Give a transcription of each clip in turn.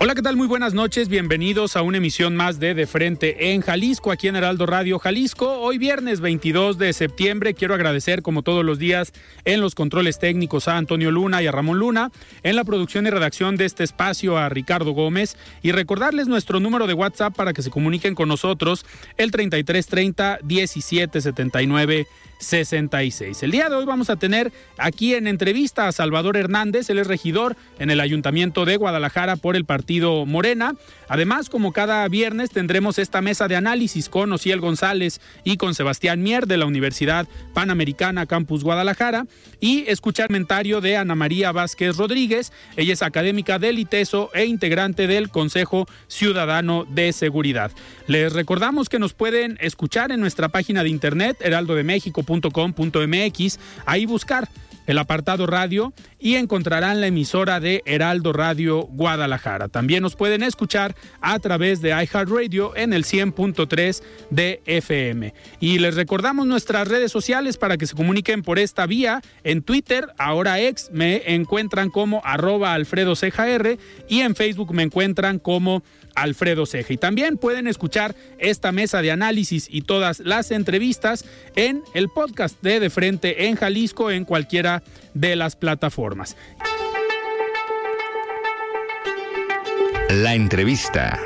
Hola, ¿qué tal? Muy buenas noches. Bienvenidos a una emisión más de De Frente en Jalisco, aquí en Heraldo Radio Jalisco. Hoy viernes 22 de septiembre quiero agradecer como todos los días en los controles técnicos a Antonio Luna y a Ramón Luna, en la producción y redacción de este espacio a Ricardo Gómez y recordarles nuestro número de WhatsApp para que se comuniquen con nosotros el 3330 1779 66. El día de hoy vamos a tener aquí en entrevista a Salvador Hernández, él es regidor en el Ayuntamiento de Guadalajara por el partido Morena. Además, como cada viernes, tendremos esta mesa de análisis con Ociel González y con Sebastián Mier de la Universidad Panamericana Campus Guadalajara y escuchar comentario de Ana María Vázquez Rodríguez. Ella es académica del ITESO e integrante del Consejo Ciudadano de Seguridad. Les recordamos que nos pueden escuchar en nuestra página de internet heraldodemexico.com.mx, ahí buscar el apartado radio y encontrarán la emisora de Heraldo Radio Guadalajara. También nos pueden escuchar a través de iHeartRadio en el 100.3 de FM. Y les recordamos nuestras redes sociales para que se comuniquen por esta vía. En Twitter, ahora ex, me encuentran como arroba Alfredo y en Facebook me encuentran como Alfredo Ceja. Y también pueden escuchar esta mesa de análisis y todas las entrevistas en el podcast de De Frente en Jalisco en cualquiera de las plataformas. La entrevista.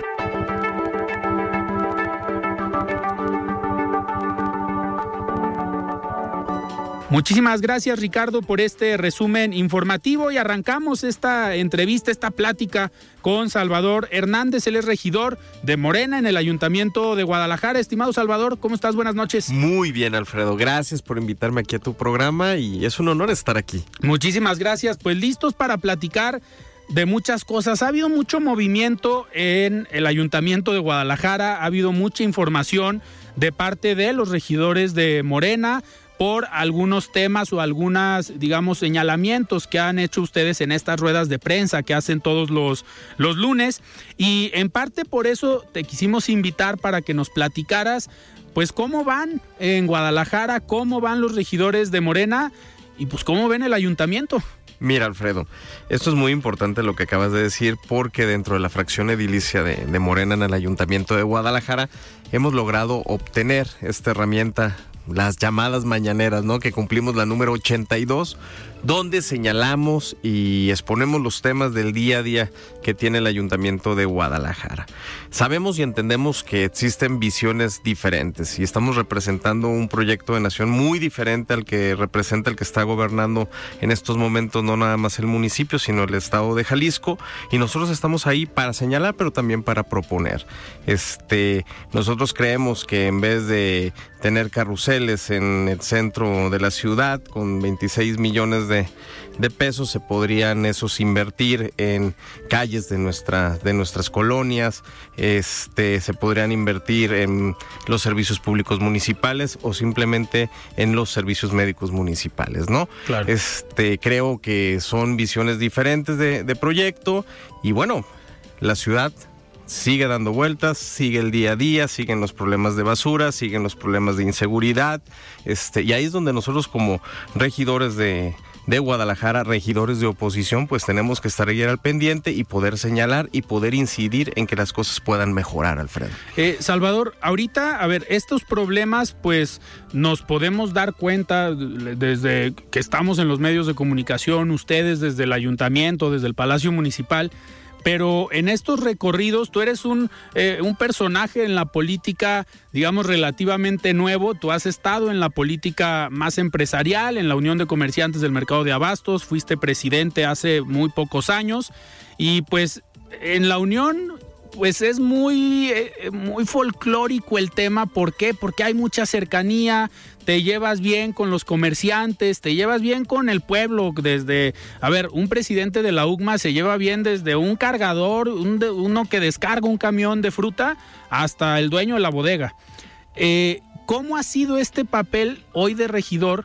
Muchísimas gracias Ricardo por este resumen informativo y arrancamos esta entrevista, esta plática con Salvador Hernández, él es regidor de Morena en el Ayuntamiento de Guadalajara. Estimado Salvador, ¿cómo estás? Buenas noches. Muy bien Alfredo, gracias por invitarme aquí a tu programa y es un honor estar aquí. Muchísimas gracias, pues listos para platicar de muchas cosas. Ha habido mucho movimiento en el Ayuntamiento de Guadalajara, ha habido mucha información de parte de los regidores de Morena, por algunos temas o algunas, digamos, señalamientos que han hecho ustedes en estas ruedas de prensa que hacen todos los, los lunes. Y en parte por eso te quisimos invitar para que nos platicaras, pues, cómo van en Guadalajara, cómo van los regidores de Morena y pues cómo ven el ayuntamiento. Mira, Alfredo, esto es muy importante lo que acabas de decir porque dentro de la fracción edilicia de, de, Morena en el Ayuntamiento de Guadalajara hemos logrado obtener esta herramienta las llamadas mañaneras, ¿no? Que cumplimos la número 82, donde señalamos y exponemos los temas del día a día que tiene el Ayuntamiento de Guadalajara. Sabemos y entendemos que existen visiones diferentes y estamos representando un proyecto de nación muy diferente al que representa el que está gobernando en estos momentos no nada más el municipio, sino el estado de Jalisco y nosotros estamos ahí para señalar, pero también para proponer. Este, nosotros creemos que en vez de tener carruseles en el centro de la ciudad con 26 millones de, de pesos se podrían esos invertir en calles de, nuestra, de nuestras colonias, este, se podrían invertir en los servicios públicos municipales o simplemente en los servicios médicos municipales, ¿no? Claro. Este, creo que son visiones diferentes de, de proyecto y bueno, la ciudad sigue dando vueltas, sigue el día a día, siguen los problemas de basura, siguen los problemas de inseguridad, este, y ahí es donde nosotros como regidores de, de Guadalajara, regidores de oposición, pues tenemos que estar ahí al pendiente y poder señalar y poder incidir en que las cosas puedan mejorar, Alfredo. Eh, Salvador, ahorita, a ver, estos problemas, pues nos podemos dar cuenta desde que estamos en los medios de comunicación, ustedes desde el ayuntamiento, desde el Palacio Municipal, pero en estos recorridos tú eres un, eh, un personaje en la política, digamos, relativamente nuevo. Tú has estado en la política más empresarial, en la Unión de Comerciantes del Mercado de Abastos, fuiste presidente hace muy pocos años y pues en la Unión pues es muy, eh, muy folclórico el tema. ¿Por qué? Porque hay mucha cercanía, te llevas bien con los comerciantes, te llevas bien con el pueblo. Desde, a ver, un presidente de la UGMA se lleva bien desde un cargador, uno que descarga un camión de fruta, hasta el dueño de la bodega. Eh, ¿Cómo ha sido este papel hoy de regidor?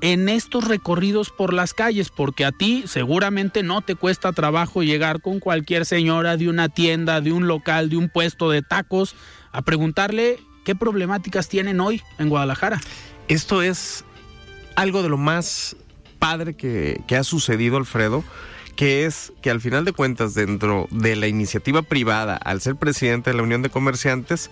en estos recorridos por las calles, porque a ti seguramente no te cuesta trabajo llegar con cualquier señora de una tienda, de un local, de un puesto de tacos, a preguntarle qué problemáticas tienen hoy en Guadalajara. Esto es algo de lo más padre que, que ha sucedido, Alfredo, que es que al final de cuentas, dentro de la iniciativa privada, al ser presidente de la Unión de Comerciantes,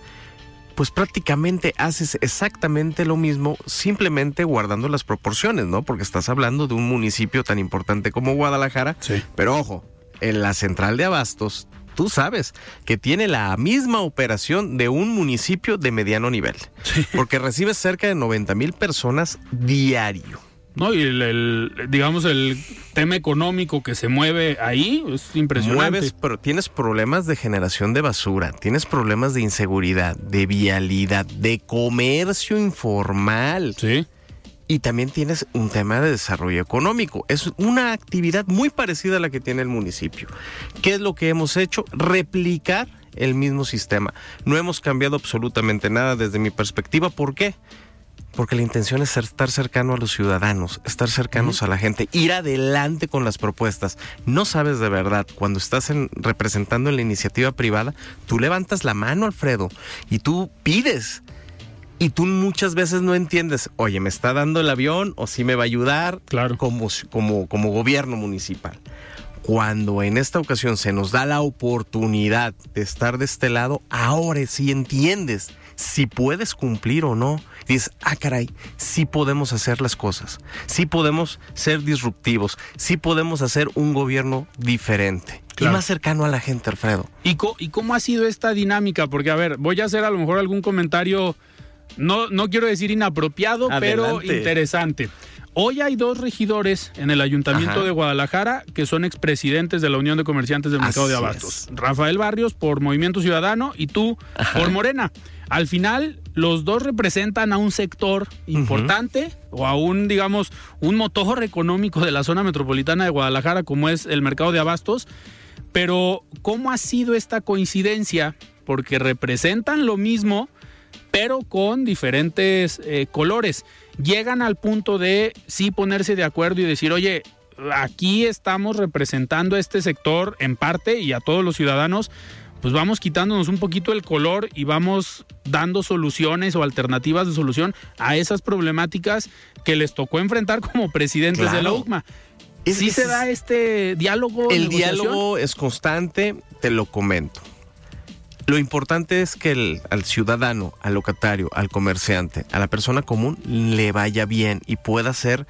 pues prácticamente haces exactamente lo mismo, simplemente guardando las proporciones, ¿no? Porque estás hablando de un municipio tan importante como Guadalajara. Sí. Pero ojo, en la central de Abastos, tú sabes que tiene la misma operación de un municipio de mediano nivel. Sí. Porque recibes cerca de 90 mil personas diario. No, y el, digamos el tema económico que se mueve ahí es impresionante. Mueves, pero tienes problemas de generación de basura, tienes problemas de inseguridad, de vialidad, de comercio informal. Sí. Y también tienes un tema de desarrollo económico. Es una actividad muy parecida a la que tiene el municipio. ¿Qué es lo que hemos hecho? Replicar el mismo sistema. No hemos cambiado absolutamente nada desde mi perspectiva. ¿Por qué? Porque la intención es estar cercano a los ciudadanos, estar cercanos a la gente, ir adelante con las propuestas. No sabes de verdad, cuando estás en, representando en la iniciativa privada, tú levantas la mano, Alfredo, y tú pides. Y tú muchas veces no entiendes, oye, ¿me está dando el avión o sí me va a ayudar Claro. como, como, como gobierno municipal? Cuando en esta ocasión se nos da la oportunidad de estar de este lado, ahora sí entiendes si puedes cumplir o no. Dices, ah, caray, sí podemos hacer las cosas, sí podemos ser disruptivos, sí podemos hacer un gobierno diferente Claro. y más cercano a la gente, Alfredo. ¿Y, co- ¿Y cómo ha sido esta dinámica? Porque, a ver, voy a hacer a lo mejor algún comentario, no, no quiero decir inapropiado, pero interesante. Hoy hay dos regidores en el Ayuntamiento Ajá. de Guadalajara que son expresidentes de la Unión de Comerciantes del Mercado de Abastos. es. Rafael Barrios por Movimiento Ciudadano y tú por Morena. Al final, los dos representan a un sector importante o a un, digamos, un motor económico de la zona metropolitana de Guadalajara como es el Mercado de Abastos. Pero, ¿cómo ha sido esta coincidencia? Porque representan lo mismo, pero con diferentes eh, colores. Llegan al punto de sí ponerse de acuerdo y decir, oye, aquí estamos representando a este sector en parte y a todos los ciudadanos, pues vamos quitándonos un poquito el color y vamos dando soluciones o alternativas de solución a esas problemáticas que les tocó enfrentar como presidentes de la. UCMA. Es- ¿Sí es- se da este diálogo? El diálogo es constante, te lo comento. Lo importante es que el- al ciudadano, al locatario, al comerciante, a la persona común le vaya bien y pueda ser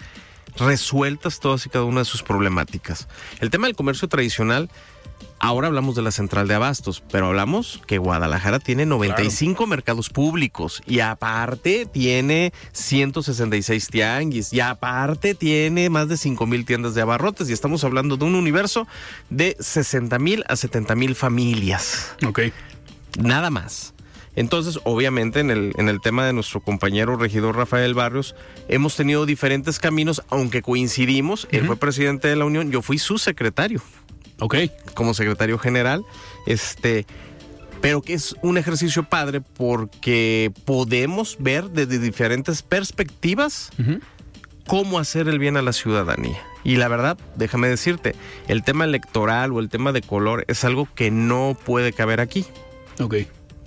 resueltas todas y cada una de sus problemáticas. El tema del comercio tradicional, ahora hablamos de la central de abastos, pero hablamos que Guadalajara tiene 95 mercados públicos y aparte tiene 166 tianguis y aparte tiene más de 5 mil tiendas de abarrotes y estamos hablando de un universo de 60 mil a 70 mil familias Ok. Nada más. Entonces, obviamente, en el, en el tema de nuestro compañero regidor Rafael Barrios, hemos tenido diferentes caminos, aunque coincidimos. Él fue presidente de la Unión, yo fui su secretario, Ok. como secretario general. Este, pero que es un ejercicio padre porque podemos ver desde diferentes perspectivas cómo hacer el bien a la ciudadanía. Y la verdad, déjame decirte, el tema electoral o el tema de color es algo que no puede caber aquí. Ok.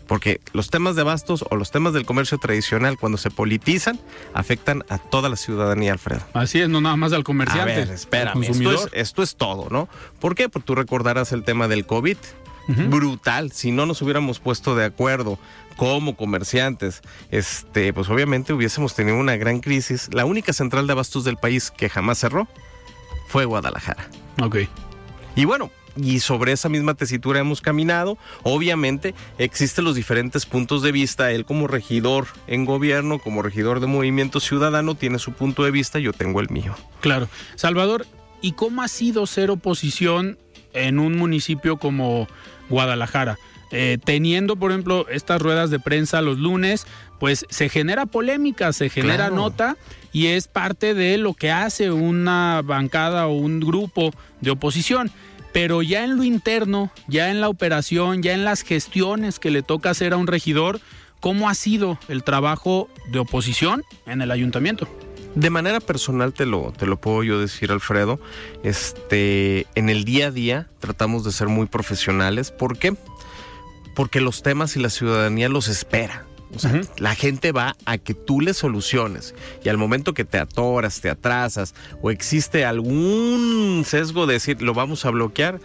Porque los temas de bastos o los temas del comercio tradicional, cuando se politizan, afectan a toda la ciudadanía, Alfredo. Así es, no nada más al comerciante. A ver, espérame, esto es, esto es todo, ¿no? ¿Por qué? Porque tú recordarás el tema del COVID. Brutal, si no nos hubiéramos puesto de acuerdo como comerciantes, este, pues obviamente hubiésemos tenido una gran crisis. La única central de abastos del país que jamás cerró fue Guadalajara. Ok. Y bueno, y sobre esa misma tesitura hemos caminado. Obviamente existen los diferentes puntos de vista. Él como regidor en gobierno, como regidor de Movimiento Ciudadano, tiene su punto de vista, yo tengo el mío. Claro. Salvador, ¿y cómo ha sido ser oposición en un municipio como Guadalajara? Eh, teniendo, por ejemplo, estas ruedas de prensa los lunes, pues se genera polémica, se genera nota y es parte de lo que hace una bancada o un grupo de oposición pero ya en lo interno, ya en la operación, ya en las gestiones que le toca hacer a un regidor, ¿cómo ha sido el trabajo de oposición en el ayuntamiento? De manera personal te lo, te lo puedo yo decir, Alfredo. Este, en el día a día tratamos de ser muy profesionales. ¿Por qué? Porque los temas y la ciudadanía los espera. O sea, la gente va a que tú le soluciones. Y al momento que te atoras, te atrasas o existe algún sesgo de decir, lo vamos a bloquear,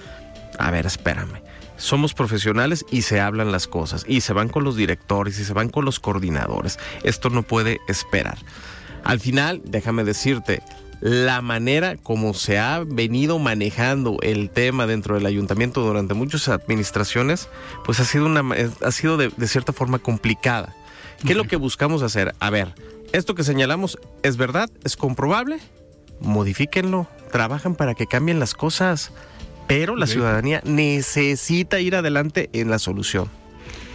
a ver, espérame. Somos profesionales y se hablan las cosas. Y se van con los directores y se van con los coordinadores. Esto no puede esperar. Al final, déjame decirte, la manera como se ha venido manejando el tema dentro del ayuntamiento durante muchas administraciones, pues ha sido, una, ha sido de, cierta forma complicada. ¿Qué es lo que buscamos hacer? A ver, esto que señalamos es verdad, es comprobable, modifíquenlo, trabajan para que cambien las cosas, pero la ciudadanía necesita ir adelante en la solución.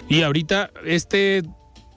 Y ahorita este,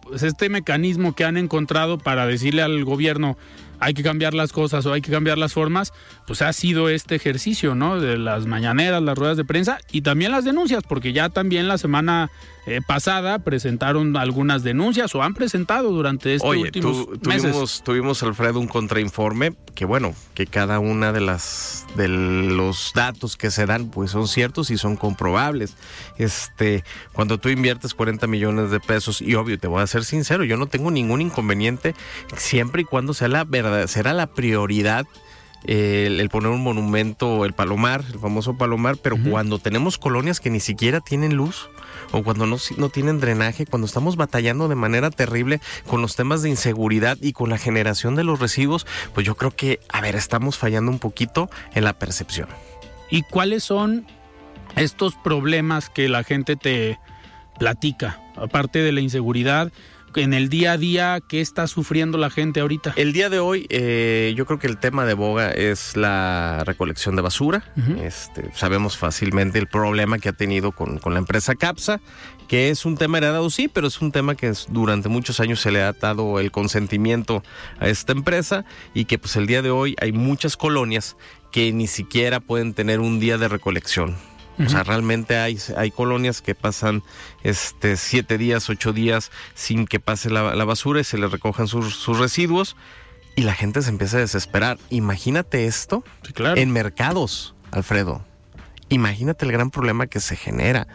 pues este mecanismo que han encontrado para decirle al gobierno, hay que cambiar las cosas o hay que cambiar las formas, pues ha sido este ejercicio, ¿no? De las mañaneras, las ruedas de prensa y también las denuncias, porque ya también la semana eh, pasada presentaron algunas denuncias o han presentado durante estos últimos tuvimos, Tuvimos, Alfredo, un contrainforme que, bueno, que cada una de las de los datos que se dan, pues son ciertos y son comprobables. Este, cuando tú inviertes 40 millones de pesos, y obvio, te voy a ser sincero, yo no tengo ningún inconveniente siempre y cuando sea la verdad, será la prioridad el, poner un monumento, el palomar, el famoso palomar, pero cuando tenemos colonias que ni siquiera tienen luz o cuando no, no tienen drenaje, cuando estamos batallando de manera terrible con los temas de inseguridad y con la generación de los residuos, pues yo creo que, a ver, estamos fallando un poquito en la percepción. ¿Y cuáles son estos problemas que la gente te platica? Aparte de la inseguridad, en el día a día, ¿qué está sufriendo la gente ahorita? El día de hoy, eh, yo creo que el tema de boga es la recolección de basura. este, sabemos fácilmente el problema que ha tenido con, la empresa CAPSA, que es un tema heredado, sí, pero es un tema que durante muchos años se le ha dado el consentimiento a esta empresa y que pues el día de hoy hay muchas colonias que ni siquiera pueden tener un día de recolección. O sea, realmente hay, hay colonias que pasan este, siete días, ocho días sin que pase la, basura y se les recojan sus, residuos y la gente se empieza a desesperar. Imagínate esto en mercados, Alfredo. Imagínate el gran problema que se genera.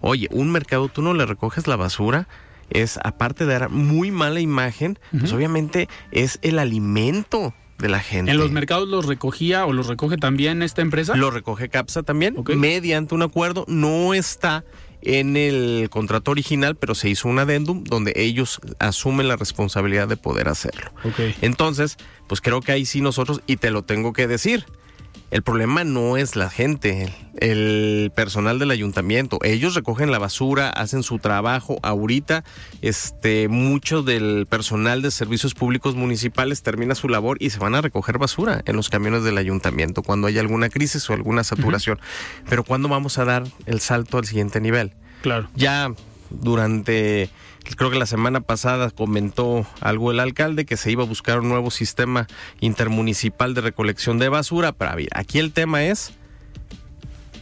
Oye, un mercado, tú no le recoges la basura, es aparte de dar muy mala imagen, pues obviamente es el alimento de la gente. ¿En los mercados los recogía o los recoge también esta empresa? Lo recoge CAPSA también, mediante un acuerdo. No está en el contrato original, pero se hizo un adendum donde ellos asumen la responsabilidad de poder hacerlo. Entonces, pues creo que ahí sí nosotros, y te lo tengo que decir, el problema no es la gente, el personal del ayuntamiento. Ellos recogen la basura, hacen su trabajo. Ahorita, este, mucho del personal de servicios públicos municipales termina su labor y se van a recoger basura en los camiones del ayuntamiento cuando hay alguna crisis o alguna saturación. Pero ¿cuándo vamos a dar el salto al siguiente nivel? Claro. Ya durante creo que la semana pasada comentó algo el alcalde que se iba a buscar un nuevo sistema intermunicipal de recolección de basura. Pero aquí el tema es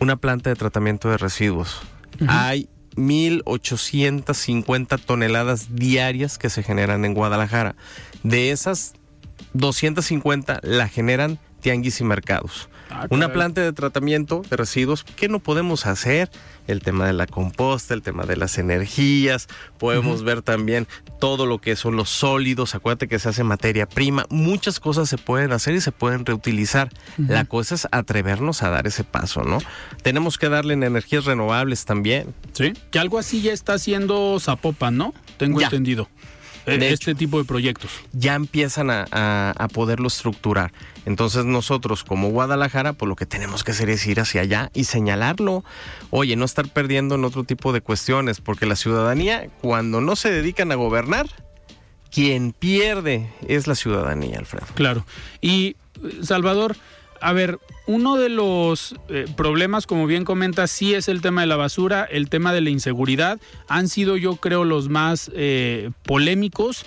una planta de tratamiento de residuos. Hay 1.850 toneladas diarias que se generan en Guadalajara. De esas 250 la generan tianguis y mercados. Ah, Una caray. planta de tratamiento de residuos, ¿qué no podemos hacer? El tema de la composta, el tema de las energías, podemos ver también todo lo que son los sólidos, acuérdate que se hace materia prima, muchas cosas se pueden hacer y se pueden reutilizar. La cosa es atrevernos a dar ese paso, ¿no? Tenemos que darle en energías renovables también. Sí. Que algo así ya está haciendo Zapopan, ¿no? Tengo Ya. entendido. De este tipo de proyectos. ya empiezan a, a- a poderlo estructurar. Entonces nosotros como Guadalajara, pues lo que tenemos que hacer es ir hacia allá y señalarlo. Oye, no estar perdiendo en otro tipo de cuestiones, porque la ciudadanía, cuando no se dedican a gobernar, quien pierde es la ciudadanía, Alfredo. Claro. Y, eh, Salvador, a ver, uno de los eh, problemas, como bien comentas, sí es el tema de la basura, el tema de la inseguridad. Han sido, yo creo, los más eh, polémicos.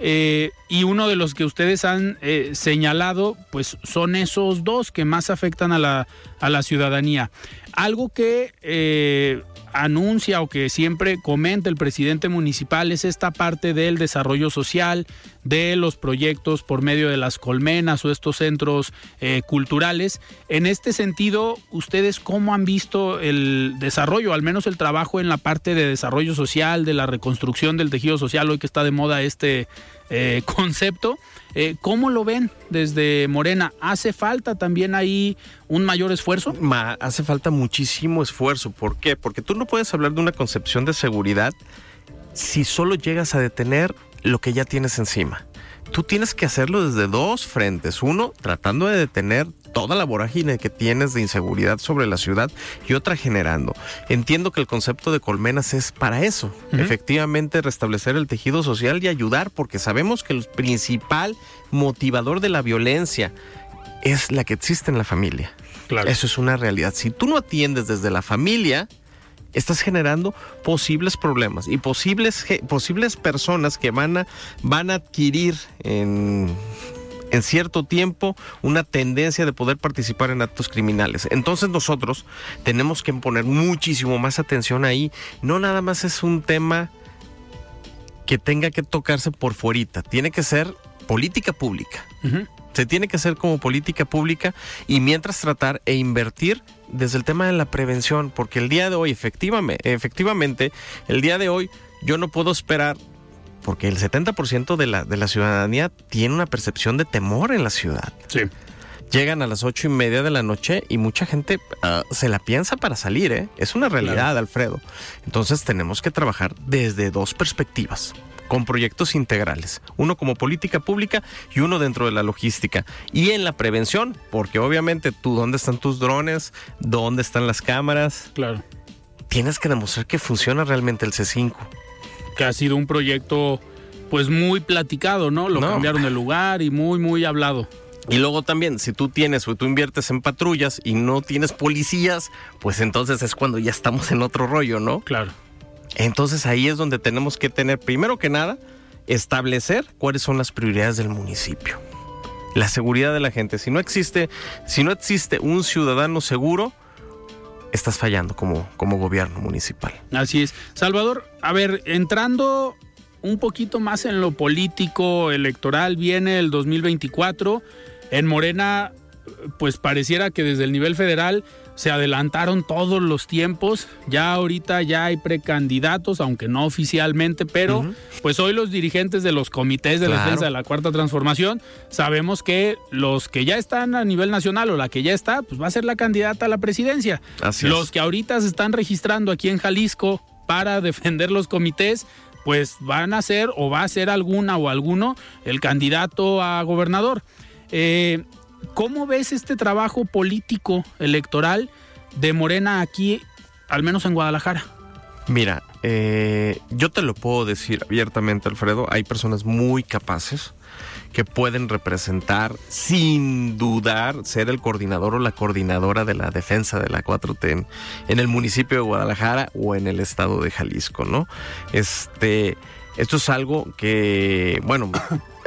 eh, y uno de los que ustedes han señalado, pues son esos dos que más afectan a la, a la ciudadanía. Algo que anuncia o que siempre comenta el presidente municipal es esta parte del desarrollo social, de los proyectos por medio de las colmenas o estos centros eh, culturales. En este sentido, ¿ustedes cómo han visto el desarrollo, al menos el trabajo en la parte de desarrollo social, de la reconstrucción del tejido social, hoy que está de moda este eh, concepto? Eh, ¿Cómo lo ven desde Morena? ¿Hace falta también ahí un mayor esfuerzo? Hace falta muchísimo esfuerzo. ¿Por qué? Porque tú no puedes hablar de una concepción de seguridad si solo llegas a detener lo que ya tienes encima. Tú tienes que hacerlo desde dos frentes. Uno, tratando de detener toda la vorágine que tienes de inseguridad sobre la ciudad y otra generando. Entiendo que el concepto de colmenas es para eso, efectivamente restablecer el tejido social y ayudar, porque sabemos que el principal motivador de la violencia es la que existe en la familia. Claro. Eso es una realidad. Si tú no atiendes desde la familia, estás generando posibles problemas y posibles, posibles personas que van a, van a adquirir en, en cierto tiempo una tendencia de poder participar en actos criminales. Entonces nosotros tenemos que poner muchísimo más atención ahí. No nada más es un tema que tenga que tocarse por fuerita, tiene que ser política pública. Se tiene que hacer como política pública y mientras tratar e invertir desde el tema de la prevención, porque el día de hoy, efectivamente, efectivamente el día de hoy yo no puedo esperar, porque el 70% de la, de la ciudadanía tiene una percepción de temor en la ciudad. Sí. Llegan a las ocho y media de la noche y mucha gente ah, se la piensa para salir, ¿eh? Es una realidad, Claro. Alfredo. Entonces tenemos que trabajar desde dos perspectivas, con proyectos integrales. Uno como política pública y uno dentro de la logística. Y en la prevención, porque obviamente tú, ¿dónde están tus drones? ¿Dónde están las cámaras? Claro. Tienes que demostrar que funciona realmente el C5. que ha sido un proyecto pues muy platicado, ¿no? Lo No. cambiaron de lugar y muy, muy hablado. Y luego también, si tú tienes o tú inviertes en patrullas y no tienes policías, pues entonces es cuando ya estamos en otro rollo, ¿no? Claro. Entonces ahí es donde tenemos que tener, primero que nada, establecer cuáles son las prioridades del municipio. La seguridad de la gente. Si no existe, si no existe un ciudadano seguro, estás fallando como, como gobierno municipal. Así es. Salvador, a ver, entrando un poquito más en lo político, electoral, viene el 2024. En Morena, pues pareciera que desde el nivel federal se adelantaron todos los tiempos. Ya ahorita ya hay precandidatos, aunque no oficialmente, pero pues hoy los dirigentes de los comités de la defensa de la cuarta transformación sabemos que los que ya están a nivel nacional o la que ya está, pues va a ser la candidata a la presidencia. Así los es. que ahorita se están registrando aquí en Jalisco para defender los comités, pues van a ser o va a ser alguna o alguno el candidato a gobernador. Eh, ¿Cómo ves este trabajo político electoral de Morena aquí, al menos en Guadalajara? Mira, eh, yo te lo puedo decir abiertamente, Alfredo. Hay personas muy capaces que pueden representar, sin dudar, ser el coordinador o la coordinadora de la defensa de la 4T en, en el municipio de Guadalajara o en el estado de Jalisco, ¿no? Este, esto es algo que, bueno,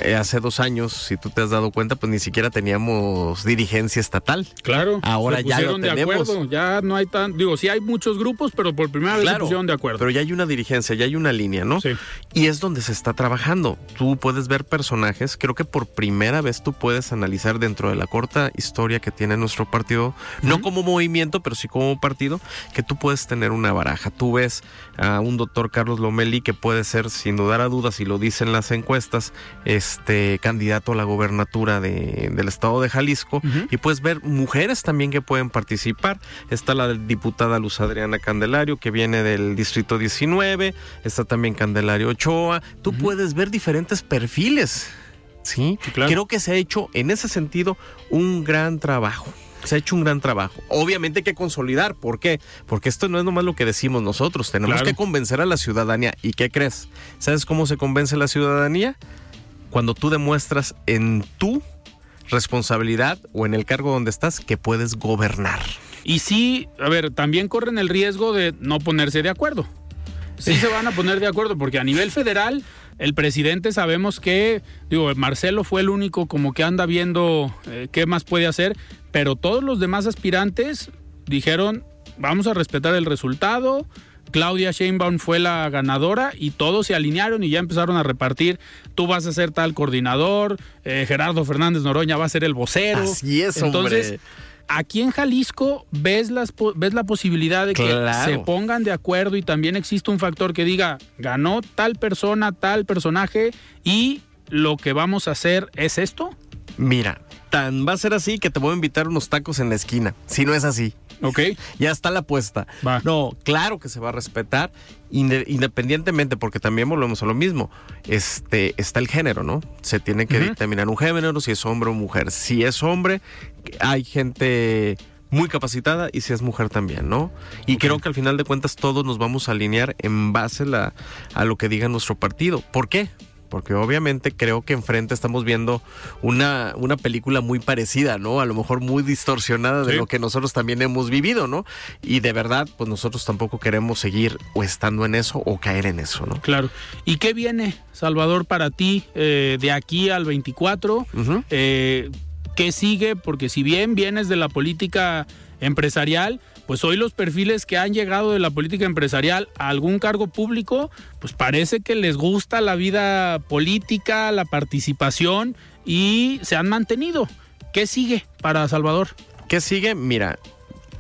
eh, hace dos años, si tú te has dado cuenta, pues ni siquiera teníamos dirigencia estatal. Claro. Ahora ya lo de tenemos. acuerdo. Ya no hay tan, digo, sí hay muchos grupos, pero por primera vez se pusieron de acuerdo. Pero ya hay una dirigencia, ya hay una línea, ¿no? Sí. Y es donde se está trabajando. Tú puedes ver personajes, creo que por primera vez tú puedes analizar dentro de la corta historia que tiene nuestro partido, no como movimiento, pero sí como partido, que tú puedes tener una baraja. Tú ves a un doctor Carlos Lomeli que puede ser, sin dudar a dudas, y lo dicen las encuestas, este candidato a la gobernatura de- del estado de Jalisco, y puedes ver mujeres también que pueden participar. Está la diputada Luz Adriana Candelario, que viene del distrito 19, está también Candelario Ochoa. Tú puedes ver diferentes perfiles. ¿sí? Sí, claro. Creo que se ha hecho en ese sentido un gran trabajo. Se ha hecho un gran trabajo. Obviamente hay que consolidar. ¿Por qué? Porque esto no es nomás lo que decimos nosotros. Tenemos Claro. que convencer a la ciudadanía. ¿Y qué crees? ¿Sabes cómo se convence la ciudadanía? Cuando tú demuestras en tu responsabilidad o en el cargo donde estás que puedes gobernar. Y sí, a ver, también corren el riesgo de no ponerse de acuerdo. Sí se van a poner de acuerdo, porque a nivel federal, el presidente sabemos que, digo, Marcelo fue el único como que anda viendo eh, qué más puede hacer, pero todos los demás aspirantes dijeron, vamos a respetar el resultado. Claudia Sheinbaum fue la ganadora y todos se alinearon y ya empezaron a repartir. Tú vas a ser tal coordinador, eh, Gerardo Fernández Noroña va a ser el vocero. Así es, Entonces, hombre. Aquí en Jalisco ves, las, ves la posibilidad de que Claro. se pongan de acuerdo y también existe un factor que diga, ganó tal persona, tal personaje y lo que vamos a hacer es esto. Mira, tan va a ser así que te voy a invitar unos tacos en la esquina. Si no es así. ¿Ok? Ya está la apuesta. Va. No, claro que se va a respetar, inde- independientemente, porque también volvemos a lo mismo. Este, está el género, ¿no? Se tiene que Ujú. determinar un género, si es hombre o mujer. Si es hombre, hay gente muy capacitada y si es mujer también, ¿no? Y creo que al final de cuentas todos nos vamos a alinear en base la- a lo que diga nuestro partido. ¿Por qué? Porque obviamente creo que enfrente estamos viendo una, una película muy parecida, ¿no? A lo mejor muy distorsionada de Sí. lo que nosotros también hemos vivido, ¿no? Y de verdad, pues nosotros tampoco queremos seguir o estando en eso o caer en eso, ¿no? Claro. ¿Y qué viene, Salvador, para ti eh, de aquí al 24? Ujú. Eh, ¿Qué sigue? Porque si bien vienes de la política empresarial, pues hoy los perfiles que han llegado de la política empresarial a algún cargo público, pues parece que les gusta la vida política, la participación y se han mantenido. ¿Qué sigue para Salvador? ¿Qué sigue? Mira,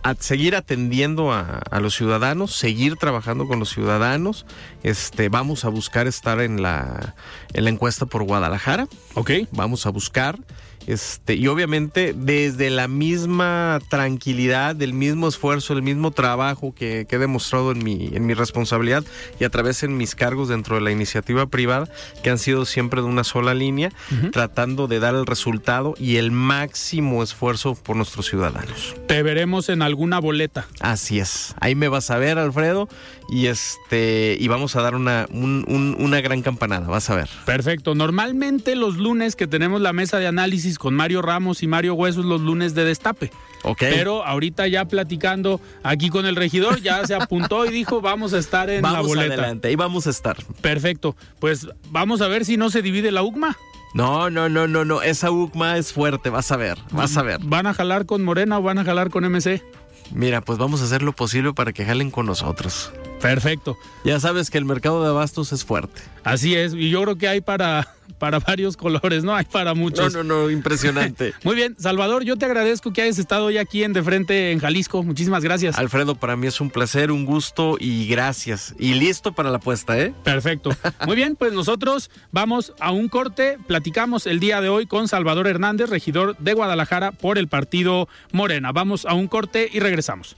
a seguir atendiendo a, a los ciudadanos, seguir trabajando con los ciudadanos. Este, vamos a buscar estar en la, en la encuesta por Guadalajara. Ok. vamos a buscar. Este, y obviamente desde la misma tranquilidad, del mismo esfuerzo, el mismo trabajo que, que he demostrado en mi, en mi responsabilidad y a través en mis cargos dentro de la iniciativa privada, que han sido siempre de una sola línea, tratando de dar el resultado y el máximo esfuerzo por nuestros ciudadanos. Te veremos en alguna boleta. Así es. Ahí me vas a ver, Alfredo, y este, y vamos a dar una, un- un- una gran campanada, vas a ver. Perfecto. Normalmente los lunes que tenemos la mesa de análisis con Mario Ramos y Mario Huesos, los lunes de destape. Ok. Pero ahorita ya platicando aquí con el regidor, ya se apuntó y dijo vamos a estar en la vamos boleta. adelante, ahí vamos a estar. Perfecto. Pues vamos a ver si no se divide la UCMA. No, no, no, no, no. Esa UCMA es fuerte, vas a ver, vas a ver. ¿Van a jalar con Morena o van a jalar con MC? Mira, pues vamos a hacer lo posible para que jalen con nosotros. Perfecto. Ya sabes que el mercado de abastos es fuerte. Así es. Y yo creo que hay para, para varios colores, ¿no? Hay para No, muchos. no, no, impresionante. Muy bien, Salvador, yo te agradezco que hayas estado hoy aquí en De Frente en Jalisco. Muchísimas gracias. Alfredo, para mí es un placer, un gusto y gracias. Y listo para la apuesta, ¿eh? Perfecto. Muy bien, pues nosotros vamos a un corte. Platicamos el día de hoy con Salvador Hernández, regidor de Guadalajara por el partido Morena. Vamos a un corte y regresamos.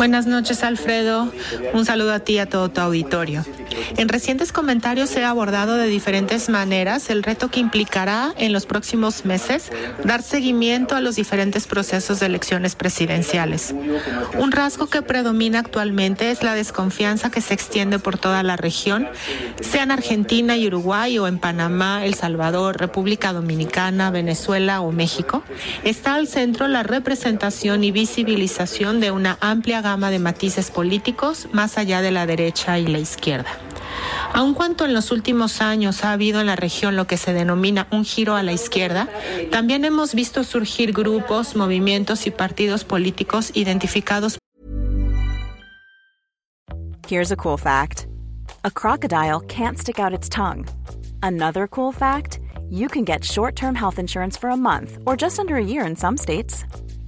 Buenas noches, Alfredo. Un saludo a ti y a todo tu auditorio. En recientes comentarios he abordado de diferentes maneras el reto que implicará en los próximos meses dar seguimiento a los diferentes procesos de elecciones presidenciales. Un rasgo que predomina actualmente es la desconfianza que se extiende por toda la región, sea en Argentina y Uruguay o en Panamá, El Salvador, República Dominicana, Venezuela o México. Está al centro la representación y visibilización de una amplia gama de matices políticos más allá de la derecha y la izquierda. Aun cuanto en los últimos años ha habido en la región lo que se denomina un giro a la izquierda, también hemos visto surgir grupos, movimientos y partidos políticos identificados. Here's a cool fact. A crocodile can't stick out its tongue. Another cool fact, you can get short-term health insurance for a month or just under a year in some states.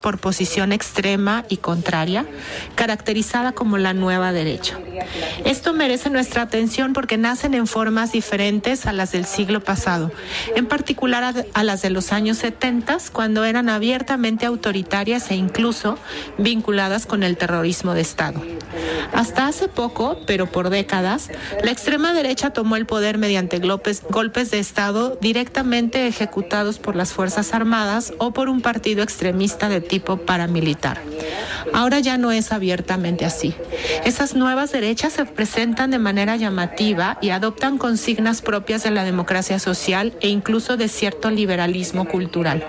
Por posición extrema y contraria, caracterizada como la nueva derecha. Esto merece nuestra atención porque nacen en formas diferentes a las del siglo pasado, en particular a, las de los años 70, cuando eran abiertamente autoritarias e incluso vinculadas con el terrorismo de Estado. Hasta hace poco, pero por décadas, la extrema derecha tomó el poder mediante golpes, de Estado directamente ejecutados por las Fuerzas Armadas o por un partido extremista de tipo paramilitar. Ahora ya no es abiertamente así. Esas nuevas derechas se presentan de manera llamativa y adoptan consignas propias de la democracia social e incluso de cierto liberalismo cultural.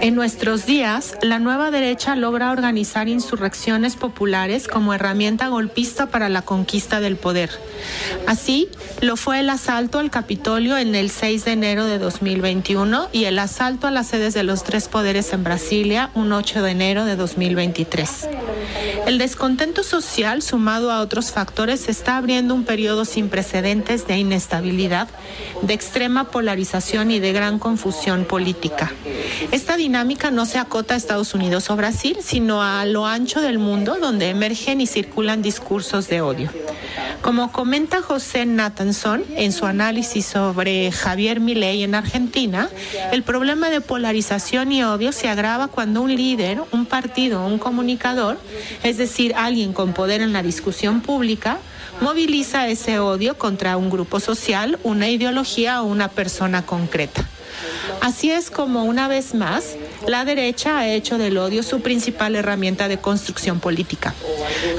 En nuestros días, la nueva derecha logra organizar insurrecciones populares como herramienta golpista para la conquista del poder. Así, lo fue el asalto al Capitolio en el 6 de enero de 2021 y el asalto a las sedes de los tres poderes en Brasilia un 8 de enero de 2023. El descontento social, sumado a otros factores, está abriendo un periodo sin precedentes de inestabilidad, de extrema polarización y de gran confusión política. Esta dinámica no se acota a Estados Unidos o Brasil, sino a lo ancho del mundo, donde emergen y circulan discursos de odio. Como comenta José Nathanson en su análisis sobre Javier Milei en Argentina, el problema de polarización y odio se agrava cuando un líder, un partido, un comunicador, es decir, alguien con poder en la discusión pública, moviliza ese odio contra un grupo social, una ideología o una persona concreta. Así es como, una vez más, la derecha ha hecho del odio su principal herramienta de construcción política.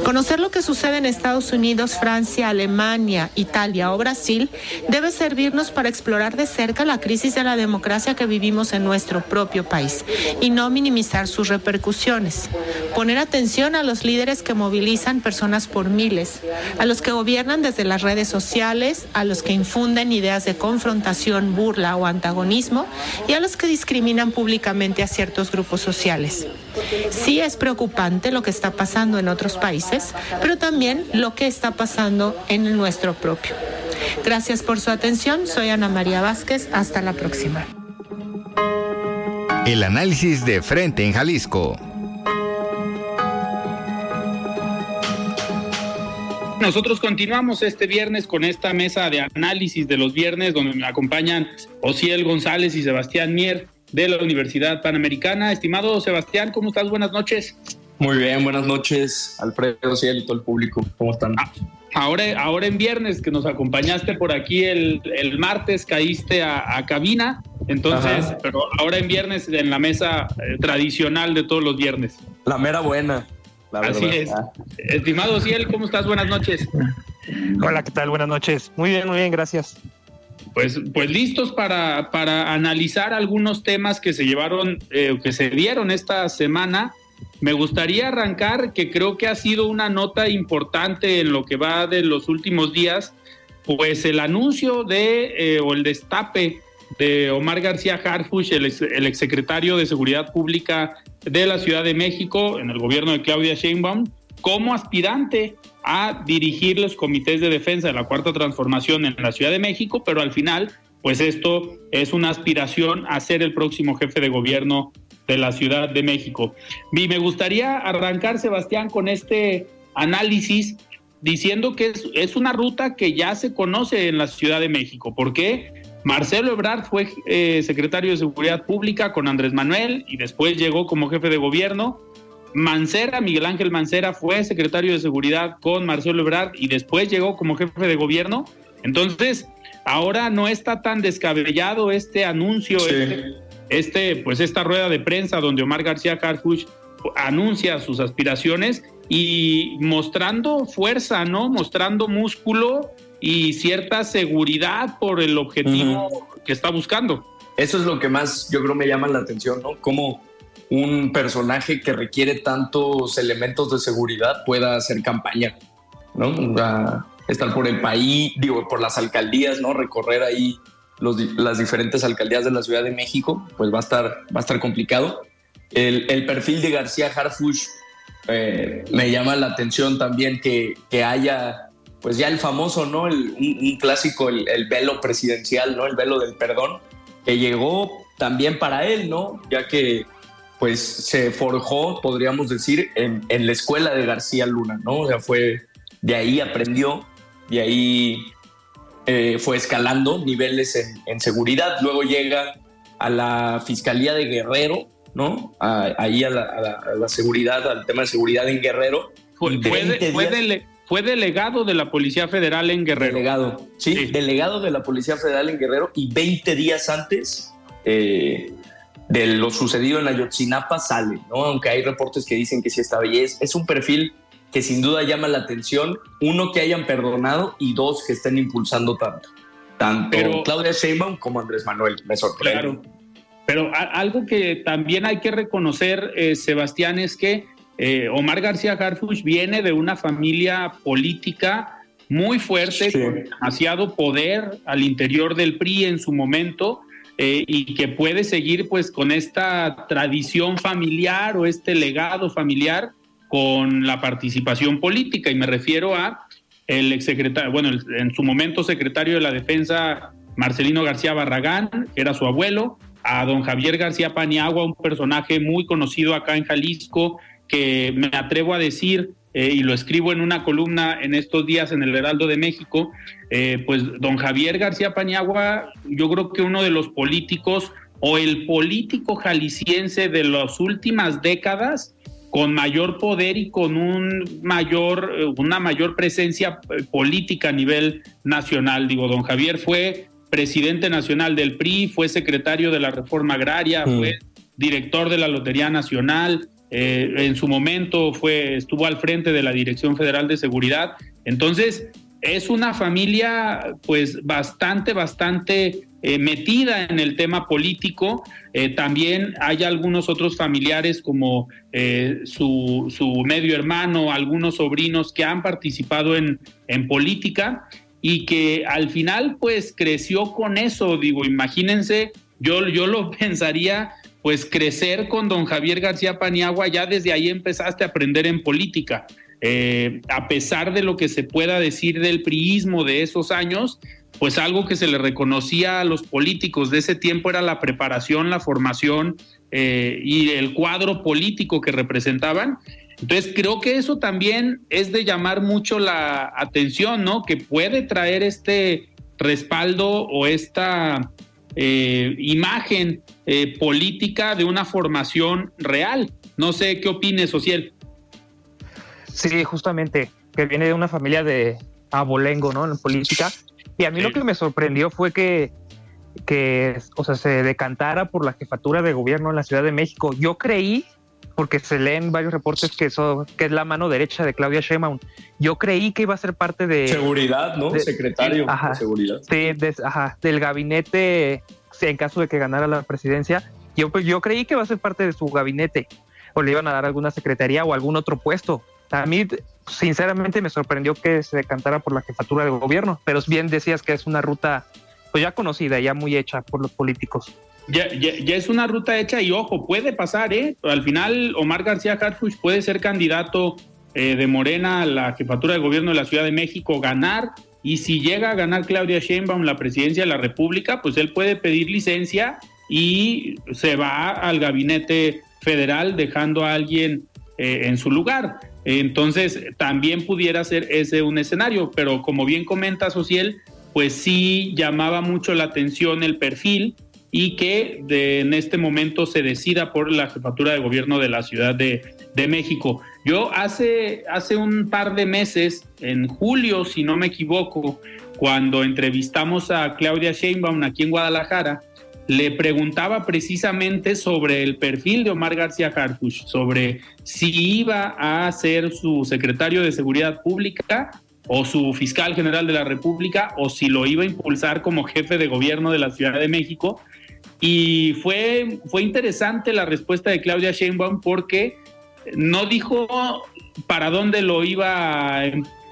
Conocer lo que sucede en Estados Unidos, Francia, Alemania, Italia o Brasil debe servirnos para explorar de cerca la crisis de la democracia que vivimos en nuestro propio país y no minimizar sus repercusiones. Poner atención a los líderes que movilizan personas por miles, a los que gobiernan desde las redes sociales, a los que infunden ideas de confrontación, burla o antagonismo y a los que discriminan públicamente a ciertos grupos sociales. Sí es preocupante lo que está pasando en otros países, pero también lo que está pasando en el nuestro propio. Gracias por su atención. Soy Ana María Vázquez. Hasta la próxima. El análisis de frente en Jalisco. Nosotros continuamos este viernes con esta mesa de análisis de los viernes donde me acompañan Ociel González y Sebastián Mier de la Universidad Panamericana. Estimado Sebastián, ¿cómo estás? Buenas noches. Muy bien, buenas noches, Alfredo, Ociel y todo el público. ¿Cómo están? Ah, ahora, ahora en viernes que nos acompañaste por aquí el, martes, caíste a, cabina. Entonces, pero ahora en viernes en la mesa eh, tradicional de todos los viernes. La mera buena. Así es. Estimado Ciel, ¿cómo estás? Buenas noches. Hola, ¿qué tal? Buenas noches. Muy bien, muy bien, gracias. Pues, pues listos para, para analizar algunos temas que se llevaron, eh, que se dieron esta semana. Me gustaría arrancar, que creo que ha sido una nota importante en lo que va de los últimos días, pues el anuncio de, eh, o el destape de Omar García Harfuch, el, el exsecretario de Seguridad Pública de la Ciudad de México, en el gobierno de Claudia Sheinbaum, como aspirante a dirigir los comités de defensa de la Cuarta Transformación en la Ciudad de México, pero al final, pues esto es una aspiración a ser el próximo jefe de gobierno de la Ciudad de México. Y me gustaría arrancar, Sebastián, con este análisis diciendo que es, una ruta que ya se conoce en la Ciudad de México. ¿Por qué? Marcelo Ebrard fue eh, secretario de Seguridad Pública con Andrés Manuel y después llegó como jefe de gobierno Mancera, Miguel Ángel Mancera, fue secretario de Seguridad con Marcelo Ebrard y después llegó como jefe de gobierno. Entonces, ahora no está tan descabellado este anuncio, este, este, pues esta rueda de prensa donde Omar García Harfuch anuncia sus aspiraciones y mostrando fuerza, ¿no? Mostrando músculo y cierta seguridad por el objetivo que está buscando. Eso es lo que más yo creo me llama la atención, ¿no? Cómo un personaje que requiere tantos elementos de seguridad pueda hacer campaña, ¿no? estar por el país, digo, por las alcaldías, ¿no? Recorrer ahí las diferentes alcaldías de la Ciudad de México, pues va a estar, va a estar complicado. El, perfil de García Harfuch eh, me llama la atención también que, que, haya, pues ya el famoso, ¿no? Un, clásico, el, velo presidencial, ¿no? El velo del perdón, que llegó también para él, ¿no? Ya que pues se forjó, podríamos decir, en, la escuela de García Luna, ¿no? O sea, fue, de ahí aprendió, de ahí eh, fue escalando niveles en, seguridad, luego llega a la Fiscalía de Guerrero, ¿no? ahí a la, seguridad, al tema de seguridad en Guerrero. Fue, fue, delegado de la Policía Federal en Guerrero. Delegado, sí, delegado de la Policía Federal en Guerrero y 20 días antes eh, de lo sucedido en Ayotzinapa sale, ¿no? Aunque hay reportes que dicen que sí está bien. Es, un perfil que sin duda llama la atención, uno que hayan perdonado y dos que estén impulsando tanto. Tanto Claudia Sheinbaum como Andrés Manuel, me sorprende. Claro. Pero algo que también hay que reconocer, eh, Sebastián, es que eh, Omar García Harfuch viene de una familia política muy fuerte, con demasiado poder al interior del PRI en su momento, eh, y que puede seguir pues con esta tradición familiar o este legado familiar con la participación política. Y me refiero a el exsecretario, bueno, en su momento secretario de la Defensa Marcelino García Barragán, que era su abuelo, a don Javier García Paniagua, un personaje muy conocido acá en Jalisco, que me atrevo a decir eh, y lo escribo en una columna en estos días en el Heraldo de México, eh, pues don Javier García Pañagua, yo creo que uno de los políticos o el político jalisciense de las últimas décadas con mayor poder y con un mayor, eh, una mayor presencia política a nivel nacional. Digo, don Javier fue presidente nacional del PRI, fue secretario de la Reforma Agraria, mm. fue director de la Lotería Nacional, eh, en su momento fue, estuvo al frente de la Dirección Federal de Seguridad. Entonces, es una familia pues bastante, bastante eh, metida en el tema político. Eh, también hay algunos otros familiares como su, medio hermano, algunos sobrinos que han participado en, en política y que al final pues creció con eso. Digo, imagínense, yo, yo lo pensaría pues crecer con don Javier García Paniagua, ya desde ahí empezaste a aprender en política. Eh, a pesar de lo que se pueda decir del priismo de esos años, pues algo que se le reconocía a los políticos de ese tiempo era la preparación, la formación eh, y el cuadro político que representaban. Entonces creo que eso también es de llamar mucho la atención, ¿no? Que puede traer este respaldo o esta eh, imagen eh, política de una formación real. No sé qué opines, Social. Sí, justamente, que viene de una familia de abolengo, ¿no? En política. Y a mí lo que me sorprendió fue que, que, o sea, se decantara por la jefatura de gobierno en la Ciudad de México. Yo creí porque se leen varios reportes que, eso, que es la mano derecha de Claudia Sheinbaum. Yo creí que iba a ser parte de... Seguridad, ¿no? Secretario de Seguridad. Sí, ajá, del gabinete, en caso de que ganara la presidencia. Yo, pues, yo creí que iba a ser parte de su gabinete, o le iban a dar alguna secretaría o algún otro puesto. A mí, sinceramente, me sorprendió que se decantara por la jefatura de gobierno, pero bien decías que es una ruta pues ya conocida, ya muy hecha por los políticos. Ya, ya, es una ruta hecha y ojo, puede pasar, ¿eh? Al final Omar García Harfuch puede ser candidato eh, de Morena a la jefatura de gobierno de la Ciudad de México, ganar, y si llega a ganar Claudia Sheinbaum la presidencia de la República, pues él puede pedir licencia y se va al gabinete federal dejando a alguien eh, en su lugar. Entonces, también pudiera ser ese un escenario, pero como bien comenta Sociel, pues sí llamaba mucho la atención el perfil y que en este momento se decida por la jefatura de gobierno de la Ciudad de, México. Yo hace, hace un par de meses, en julio, si no me equivoco, cuando entrevistamos a Claudia Sheinbaum aquí en Guadalajara, le preguntaba precisamente sobre el perfil de Omar García Harfuch, sobre si iba a ser su secretario de Seguridad Pública o su fiscal general de la República, o si lo iba a impulsar como jefe de gobierno de la Ciudad de México. Y fue, fue interesante la respuesta de Claudia Sheinbaum porque no dijo para dónde lo iba a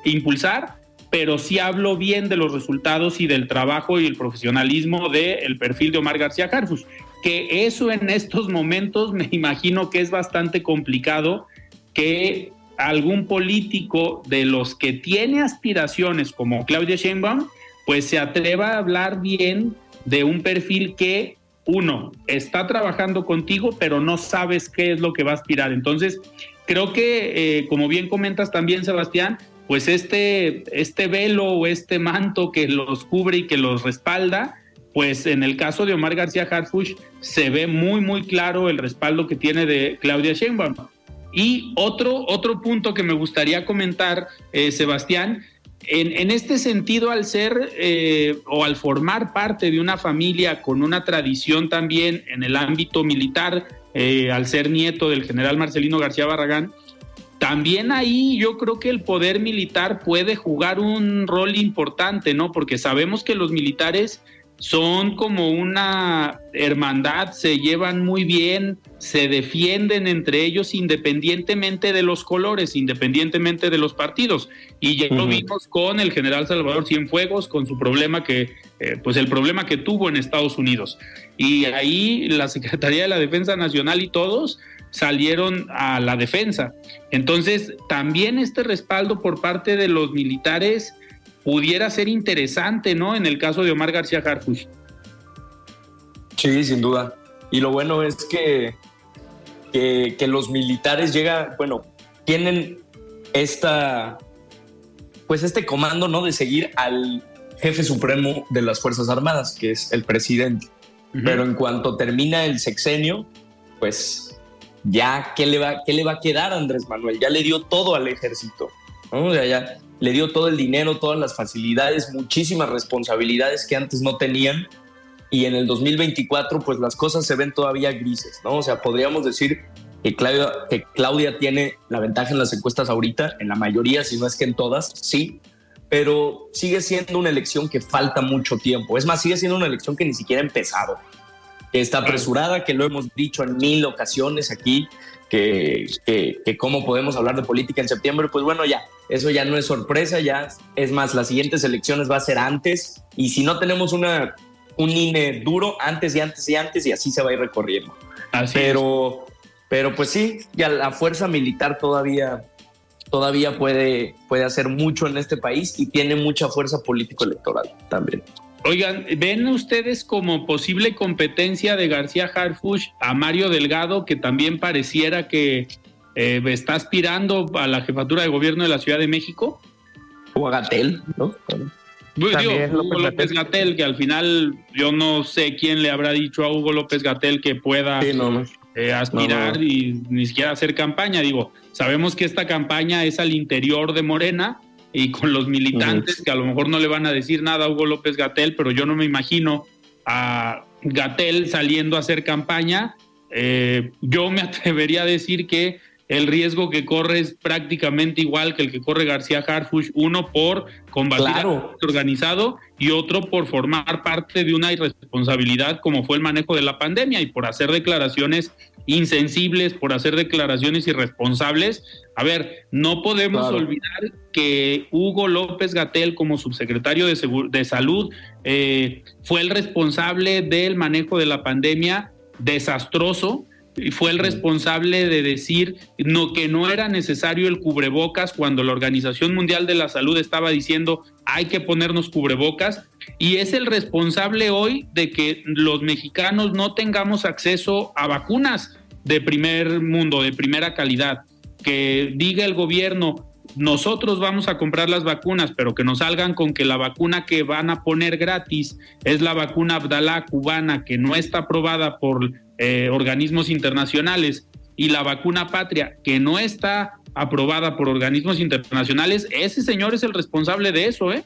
impulsar, pero sí habló bien de los resultados y del trabajo y el profesionalismo del perfil de Omar García Harfus, que eso en estos momentos me imagino que es bastante complicado que algún político de los que tiene aspiraciones como Claudia Sheinbaum, pues se atreva a hablar bien de un perfil que uno, está trabajando contigo, pero no sabes qué es lo que va a aspirar. Entonces, creo que, eh, como bien comentas también, Sebastián, pues este, este velo o este manto que los cubre y que los respalda, pues en el caso de Omar García Harfush se ve muy, muy claro el respaldo que tiene de Claudia Sheinbaum. Y otro, otro punto que me gustaría comentar, eh, Sebastián, en, este sentido, al ser eh, o al formar parte de una familia con una tradición también en el ámbito militar, eh, al ser nieto del general Marcelino García Barragán, también ahí yo creo que el poder militar puede jugar un rol importante, ¿no? Porque sabemos que los militares son como una hermandad, se llevan muy bien, se defienden entre ellos independientemente de los colores, independientemente de los partidos. Y ya lo vimos con el general Salvador Cienfuegos, con su problema que, eh, pues el problema que tuvo en Estados Unidos. Y ahí la Secretaría de la Defensa Nacional y todos salieron a la defensa. Entonces, también este respaldo por parte de los militares pudiera ser interesante, ¿no? En el caso de Omar García Harfuch. Sí, sin duda. Y lo bueno es que, que, los militares llegan, bueno, tienen esta, pues este comando, ¿no? De seguir al jefe supremo de las Fuerzas Armadas, que es el presidente. Pero en cuanto termina el sexenio, pues ya, ¿qué le, va, ¿qué le va a quedar a Andrés Manuel? Ya le dio todo al ejército. ¿No? O sea, ya le dio todo el dinero, todas las facilidades, muchísimas responsabilidades que antes no tenían. Y en el 2024, pues las cosas se ven todavía grises, ¿no? O sea, podríamos decir que Claudia, que Claudia tiene la ventaja en las encuestas ahorita, en la mayoría, si no es que en todas, sí, pero sigue siendo una elección que falta mucho tiempo. Es más, sigue siendo una elección que ni siquiera ha empezado. Está apresurada, que lo hemos dicho en mil ocasiones aquí, que, que, cómo podemos hablar de política en septiembre, pues bueno, ya, eso ya no es sorpresa, ya es más, las siguientes elecciones va a ser antes y si no tenemos una, un INE duro, antes y antes y antes y así se va a ir recorriendo. pero, pero pues sí, ya la fuerza militar todavía, todavía puede, puede hacer mucho en este país y tiene mucha fuerza político-electoral también. Oigan, ¿ven ustedes como posible competencia de García Harfush a Mario Delgado, que también pareciera que eh, está aspirando a la jefatura de gobierno de la Ciudad de México? O a Gatel, ¿no? Hugo López Gatel, que al final yo no sé quién le habrá dicho a Hugo López Gatel que pueda eh, aspirar y ni siquiera hacer campaña. Digo, sabemos que esta campaña es al interior de Morena, y con los militantes que a lo mejor no le van a decir nada a Hugo López Gatel, pero yo no me imagino a Gatel saliendo a hacer campaña eh, yo me atrevería a decir que el riesgo que corre es prácticamente igual que el que corre García Harfush, uno por combatir Claro. al organizado y otro por formar parte de una irresponsabilidad como fue el manejo de la pandemia y por hacer declaraciones insensibles, por hacer declaraciones irresponsables. A ver, no podemos Claro. olvidar que Hugo López Gatel como subsecretario de, Segur- de Salud eh, fue el responsable del manejo de la pandemia desastroso fue el responsable de decir no, que no era necesario el cubrebocas cuando la Organización Mundial de la Salud estaba diciendo hay que ponernos cubrebocas y es el responsable hoy de que los mexicanos no tengamos acceso a vacunas de primer mundo, de primera calidad. Que diga el gobierno, nosotros vamos a comprar las vacunas, pero que nos salgan con que la vacuna que van a poner gratis es la vacuna Abdalá cubana, que no está aprobada por eh, organismos internacionales, y la vacuna Patria, que no está aprobada por organismos internacionales, ese señor es el responsable de eso, ¿eh?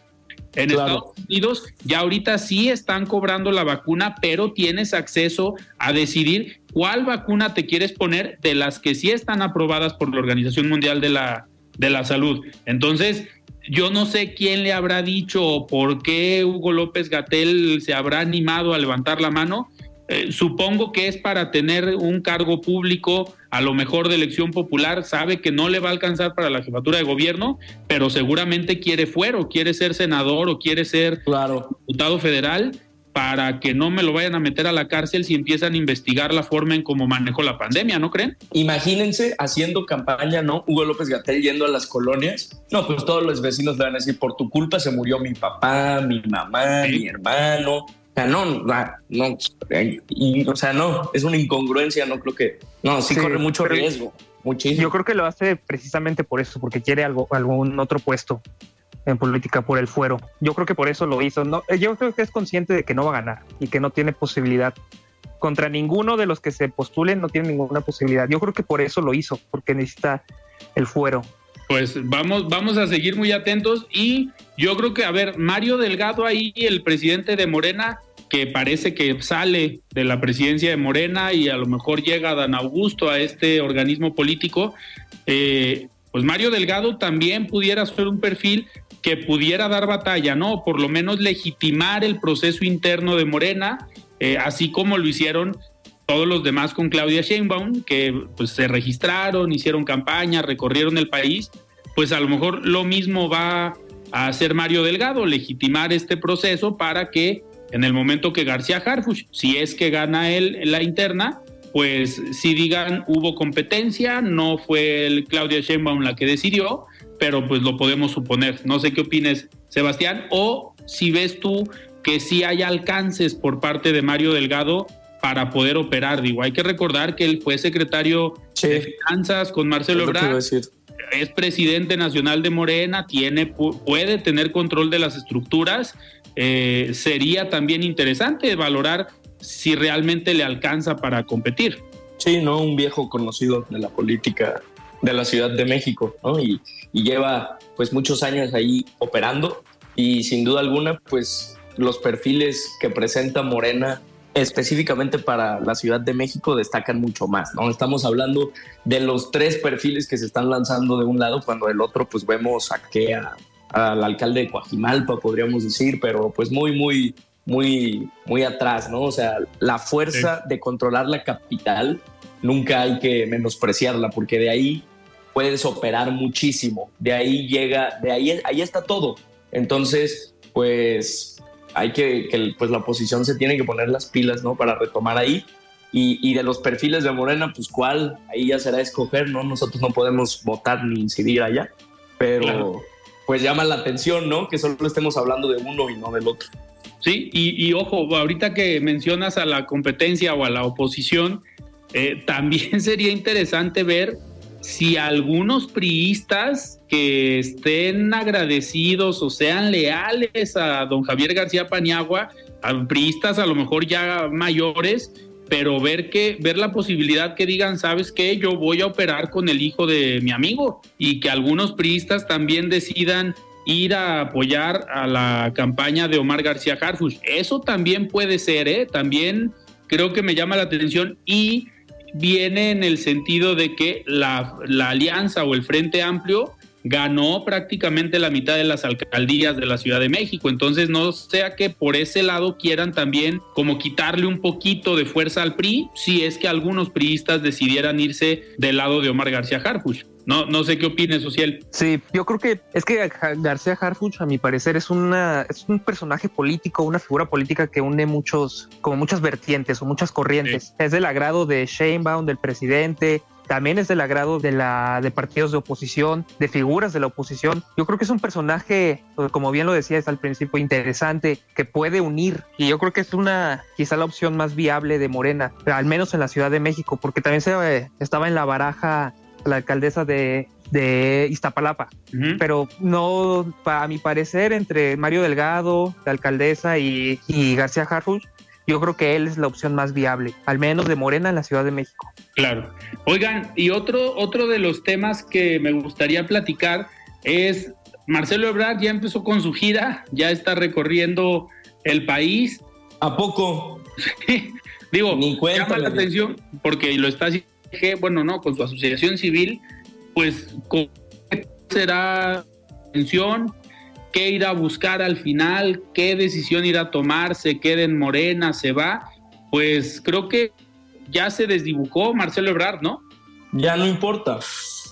En Claro. Estados Unidos ya ahorita sí están cobrando la vacuna, pero tienes acceso a decidir cuál vacuna te quieres poner de las que sí están aprobadas por la Organización Mundial de la, de la Salud. Entonces, yo no sé quién le habrá dicho o por qué Hugo López Gatel se habrá animado a levantar la mano. Eh, supongo que es para tener un cargo público, a lo mejor de elección popular, sabe que no le va a alcanzar para la jefatura de gobierno, pero seguramente quiere fuero, quiere ser senador o quiere ser Claro. diputado federal para que no me lo vayan a meter a la cárcel si empiezan a investigar la forma en cómo manejó la pandemia, ¿no creen? Imagínense haciendo campaña, ¿no? Hugo López Gatel yendo a las colonias. No, pues todos los vecinos le van a decir, por tu culpa se murió mi papá, mi mamá, Sí. mi hermano. O sea, no, no, no, eh, y, o sea, no, es una incongruencia, no creo que, no, sí, Sí, corre mucho riesgo, muchísimo. Yo creo que lo hace precisamente por eso, porque quiere algo, algún otro puesto en política por el fuero. Yo creo que por eso lo hizo. No, eh, yo creo que es consciente de que no va a ganar y que no tiene posibilidad. Contra ninguno de los que se postulen no tiene ninguna posibilidad. Yo creo que por eso lo hizo, porque necesita el fuero. Pues vamos, vamos a seguir muy atentos y yo creo que, a ver, Mario Delgado ahí, el presidente de Morena, que parece que sale de la presidencia de Morena y a lo mejor llega Dan Augusto a este organismo político, eh, pues Mario Delgado también pudiera ser un perfil que pudiera dar batalla, ¿no? Por lo menos legitimar el proceso interno de Morena, eh, así como lo hicieron todos los demás con Claudia Sheinbaum, que pues se registraron, hicieron campaña, recorrieron el país, pues a lo mejor lo mismo va a hacer Mario Delgado, legitimar este proceso para que en el momento que García Harfuch, si es que gana él la interna, pues si digan hubo competencia, no fue el Claudia Sheinbaum la que decidió, pero pues lo podemos suponer. No sé qué opines, Sebastián, o si ves tú que sí hay alcances por parte de Mario Delgado para poder operar. Digo, hay que recordar que él fue secretario Sí. de Finanzas con Marcelo Ebrard, es presidente nacional de Morena, tiene, pu- puede tener control de las estructuras. Eh, sería también interesante valorar si realmente le alcanza para competir. Sí, ¿no? Un viejo conocido de la política de la Ciudad de México. Y, lleva pues muchos años ahí operando y sin duda alguna pues los perfiles que presenta Morena específicamente para la Ciudad de México destacan mucho más, ¿no? Estamos hablando de los tres perfiles que se están lanzando de un lado cuando del otro pues vemos a que al alcalde de Coajimalpa podríamos decir, pero pues muy muy muy muy atrás, ¿no? O sea, la fuerza de controlar la capital nunca hay que menospreciarla porque de ahí puedes operar muchísimo, de ahí llega, de ahí ahí está todo. Entonces, pues hay que, que pues la oposición se tiene que poner las pilas, ¿no? Para retomar ahí. Y, y de los perfiles de Morena, pues cuál, ahí ya será escoger, ¿no? Nosotros no podemos votar ni incidir allá, pero Claro. pues llama la atención, ¿no? Que solo estemos hablando de uno y no del otro. Sí, y, y ojo, ahorita que mencionas a la competencia o a la oposición, eh, también sería interesante ver si algunos priistas que estén agradecidos o sean leales a don Javier García Paniagua, a priistas a lo mejor ya mayores, pero ver que ver la posibilidad que digan, ¿sabes qué? Yo voy a operar con el hijo de mi amigo y que algunos priistas también decidan ir a apoyar a la campaña de Omar García Harfuch. Eso también puede ser, ¿eh? También creo que me llama la atención y viene en el sentido de que la, la alianza o el Frente Amplio ganó prácticamente la mitad de las alcaldías de la Ciudad de México. Entonces no sea que por ese lado quieran también como quitarle un poquito de fuerza al PRI si es que algunos priistas decidieran irse del lado de Omar García Harfuch. No, no sé qué opines, Social. Sí, yo creo que es que García Harfuch, a mi parecer, es una es un personaje político, una figura política que une muchos, como muchas vertientes o muchas corrientes. Es del agrado de Sheinbaum, del presidente, también es del agrado de la de partidos de oposición, de figuras de la oposición. Yo creo que es un personaje, como bien lo decías al principio, interesante, que puede unir. Y yo creo que es una, quizá la opción más viable de Morena, al menos en la Ciudad de México, porque también se, eh, estaba en la baraja la alcaldesa de, de Iztapalapa, pero no, a mi parecer, entre Mario Delgado, la alcaldesa, y, y García Harfuch, yo creo que él es la opción más viable, al menos de Morena en la Ciudad de México. Claro. Oigan, y otro, otro de los temas que me gustaría platicar es Marcelo Ebrard ya empezó con su gira, ya está recorriendo el país. ¿A poco? Digo, Ni llama la atención porque lo está haciendo, bueno, no, con su asociación civil, pues será atención, qué irá a buscar al final, qué decisión irá a tomar, se queda en Morena, se va, pues creo que ya se desdibujó Marcelo Ebrard, ¿no? Ya no importa,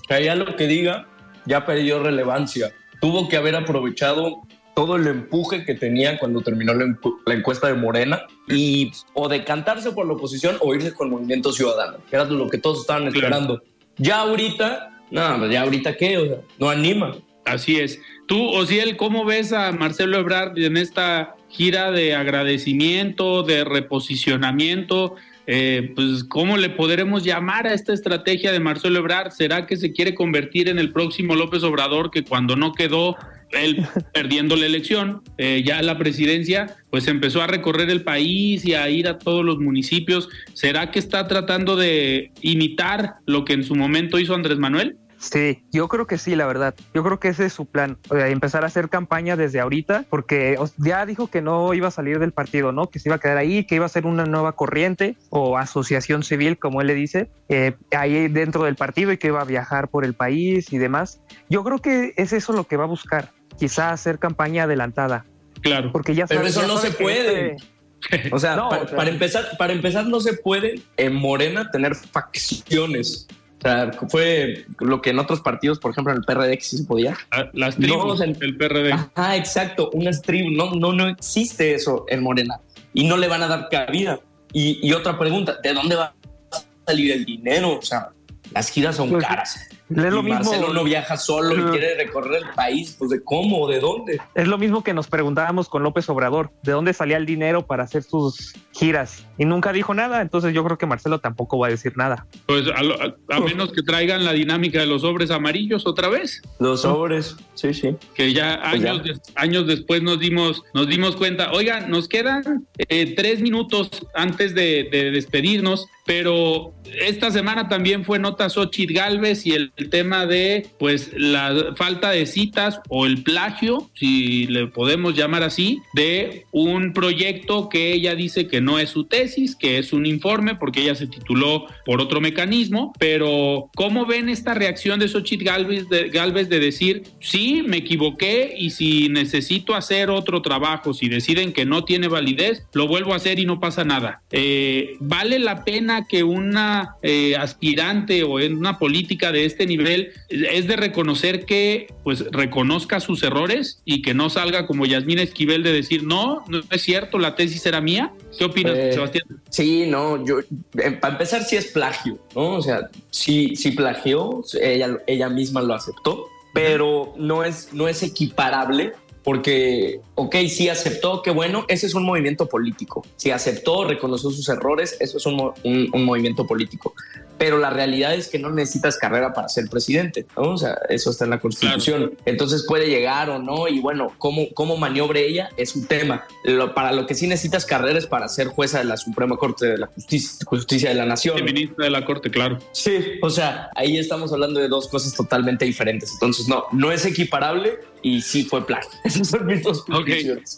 ya lo que diga ya perdió relevancia. Tuvo que haber aprovechado todo el empuje que tenía cuando terminó la, encuesta de Morena y o decantarse por la oposición o irse con el Movimiento Ciudadano, que era lo que todos estaban esperando. Ya ahorita, nada, ya ahorita qué, o sea, no anima. Así es. Tú, Osiel, ¿cómo ves a Marcelo Ebrard en esta gira de agradecimiento, de reposicionamiento? Eh, pues, ¿cómo le podremos llamar a esta estrategia de Marcelo Ebrard? ¿Será que se quiere convertir en el próximo López Obrador que cuando no quedó él perdiendo la elección, eh, ya la presidencia, pues empezó a recorrer el país y a ir a todos los municipios? ¿Será que está tratando de imitar lo que en su momento hizo Andrés Manuel? Sí, yo creo que sí, la verdad. Yo creo que ese es su plan, empezar a hacer campaña desde ahorita, porque ya dijo que no iba a salir del partido, ¿no? Que se iba a quedar ahí, que iba a ser una nueva corriente o asociación civil, como él le dice, eh, ahí dentro del partido y que iba a viajar por el país y demás. Yo creo que es eso lo que va a buscar, quizá hacer campaña adelantada. Claro. Porque ya Pero eso no se puede. Este o sea, para, empezar, para empezar no se puede en Morena tener facciones. O sea, fue lo que en otros partidos, por ejemplo, en el PRD sí se podía. Ah, las tribus en el PRD. Ah, exacto, unas tribus. No, no, no existe eso en Morena y no le van a dar cabida. Y, y otra pregunta, ¿de dónde va a salir el dinero? O sea, las giras son pues, caras. Es lo y mismo, Marcelo no viaja solo y quiere recorrer el país, pues de cómo, de dónde. Es lo mismo que nos preguntábamos con López Obrador, de dónde salía el dinero para hacer sus giras y nunca dijo nada, entonces yo creo que Marcelo tampoco va a decir nada. Pues a, menos que traigan la dinámica de los sobres amarillos otra vez. Los sobres, sí, sí. Que ya pues años, años después nos dimos, nos dimos cuenta, oigan, nos quedan eh, tres minutos antes de, de despedirnos pero esta semana también fue nota Xochitl Galvez y el, tema de pues la falta de citas o el plagio, si le podemos llamar así, de un proyecto que ella dice que no es su tesis, que es un informe porque ella se tituló por otro mecanismo, pero ¿cómo ven esta reacción de Xochitl Galvez de, Galvez de decir, sí, me equivoqué y si necesito hacer otro trabajo, si deciden que no tiene validez, lo vuelvo a hacer y no pasa nada? Eh, ¿Vale la pena que una eh, aspirante o en una política de este nivel es de reconocer que pues reconozca sus errores y que no salga como Yasmina Esquivel de decir no, no es cierto, la tesis era mía. ¿Qué opinas, eh, Sebastián? Sí, no, yo eh, para empezar sí es plagio, ¿no? O sea, sí, sí plagió, ella, ella misma lo aceptó, pero no es, no es equiparable porque, ok, sí aceptó, qué bueno, ese es un movimiento político. Si aceptó, reconoció sus errores, eso es un, un movimiento político pero la realidad es que no necesitas carrera para ser presidente, ¿no? O sea, eso está en la Constitución. Entonces puede llegar o no, y bueno, cómo, cómo maniobre ella es un tema. para lo que sí necesitas carrera es para ser jueza de la Suprema Corte de la Justicia, Justicia de la Nación. ministra de la Corte, claro. Sí, o sea, ahí estamos hablando de dos cosas totalmente diferentes. Entonces, no, no es equiparable y sí fue plagio. Esas son mis dos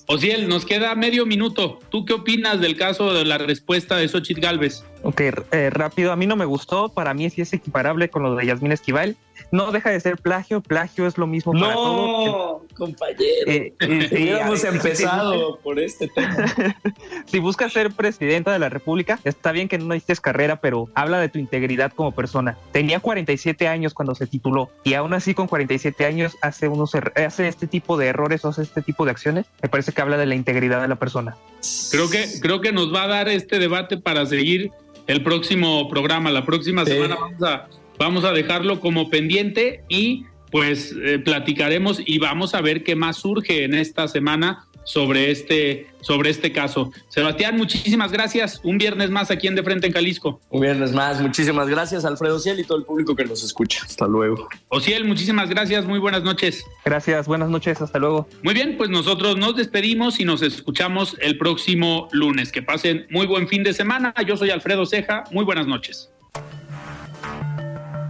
Osiel, nos queda medio minuto. ¿Tú qué opinas del caso de la respuesta de Xochitl Galvez? Ok, eh, rápido. A mí no me gustó. Para mí sí es equiparable con lo de Yasmín Esquivel. No deja de ser plagio. Plagio es lo mismo para todos. No, compañero. Eh, eh, Hemos empezado por este tema. si buscas ser presidenta de la República, está bien que no necesites carrera, pero habla de tu integridad como persona. Tenía 47 años cuando se tituló y aún así con 47 años hace, unos, hace este tipo de errores o hace este tipo de acciones. Me parece que habla de la integridad de la persona. Creo que, creo que nos va a dar este debate para seguir el próximo programa. La próxima semana vamos a, vamos a dejarlo como pendiente y pues eh, platicaremos y vamos a ver qué más surge en esta semana sobre este, sobre este caso. Sebastián, muchísimas gracias. Un viernes más aquí en De Frente en Jalisco. Un viernes más. Muchísimas gracias, Alfredo Ciel y todo el público que nos escucha. Hasta luego. Ociel, muchísimas gracias. Muy buenas noches. Gracias. Buenas noches. Hasta luego. Muy bien, pues nosotros nos despedimos y nos escuchamos el próximo lunes. Que pasen muy buen fin de semana. Yo soy Alfredo Ceja. Muy buenas noches.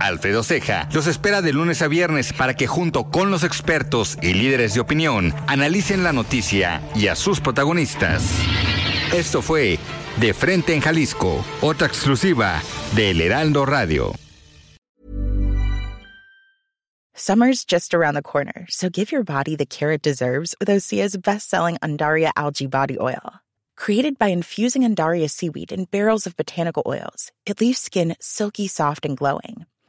Alfredo Ceja los espera de lunes a viernes para que junto con los expertos y líderes de opinión analicen la noticia y a sus protagonistas. Esto fue De Frente en Jalisco, otra exclusiva de Heraldo Radio. Summer's just around the corner, so give your body the care it deserves with Osea's best-selling Andaria algae body oil. Created by infusing Andaria seaweed in barrels of botanical oils, it leaves skin silky soft and glowing.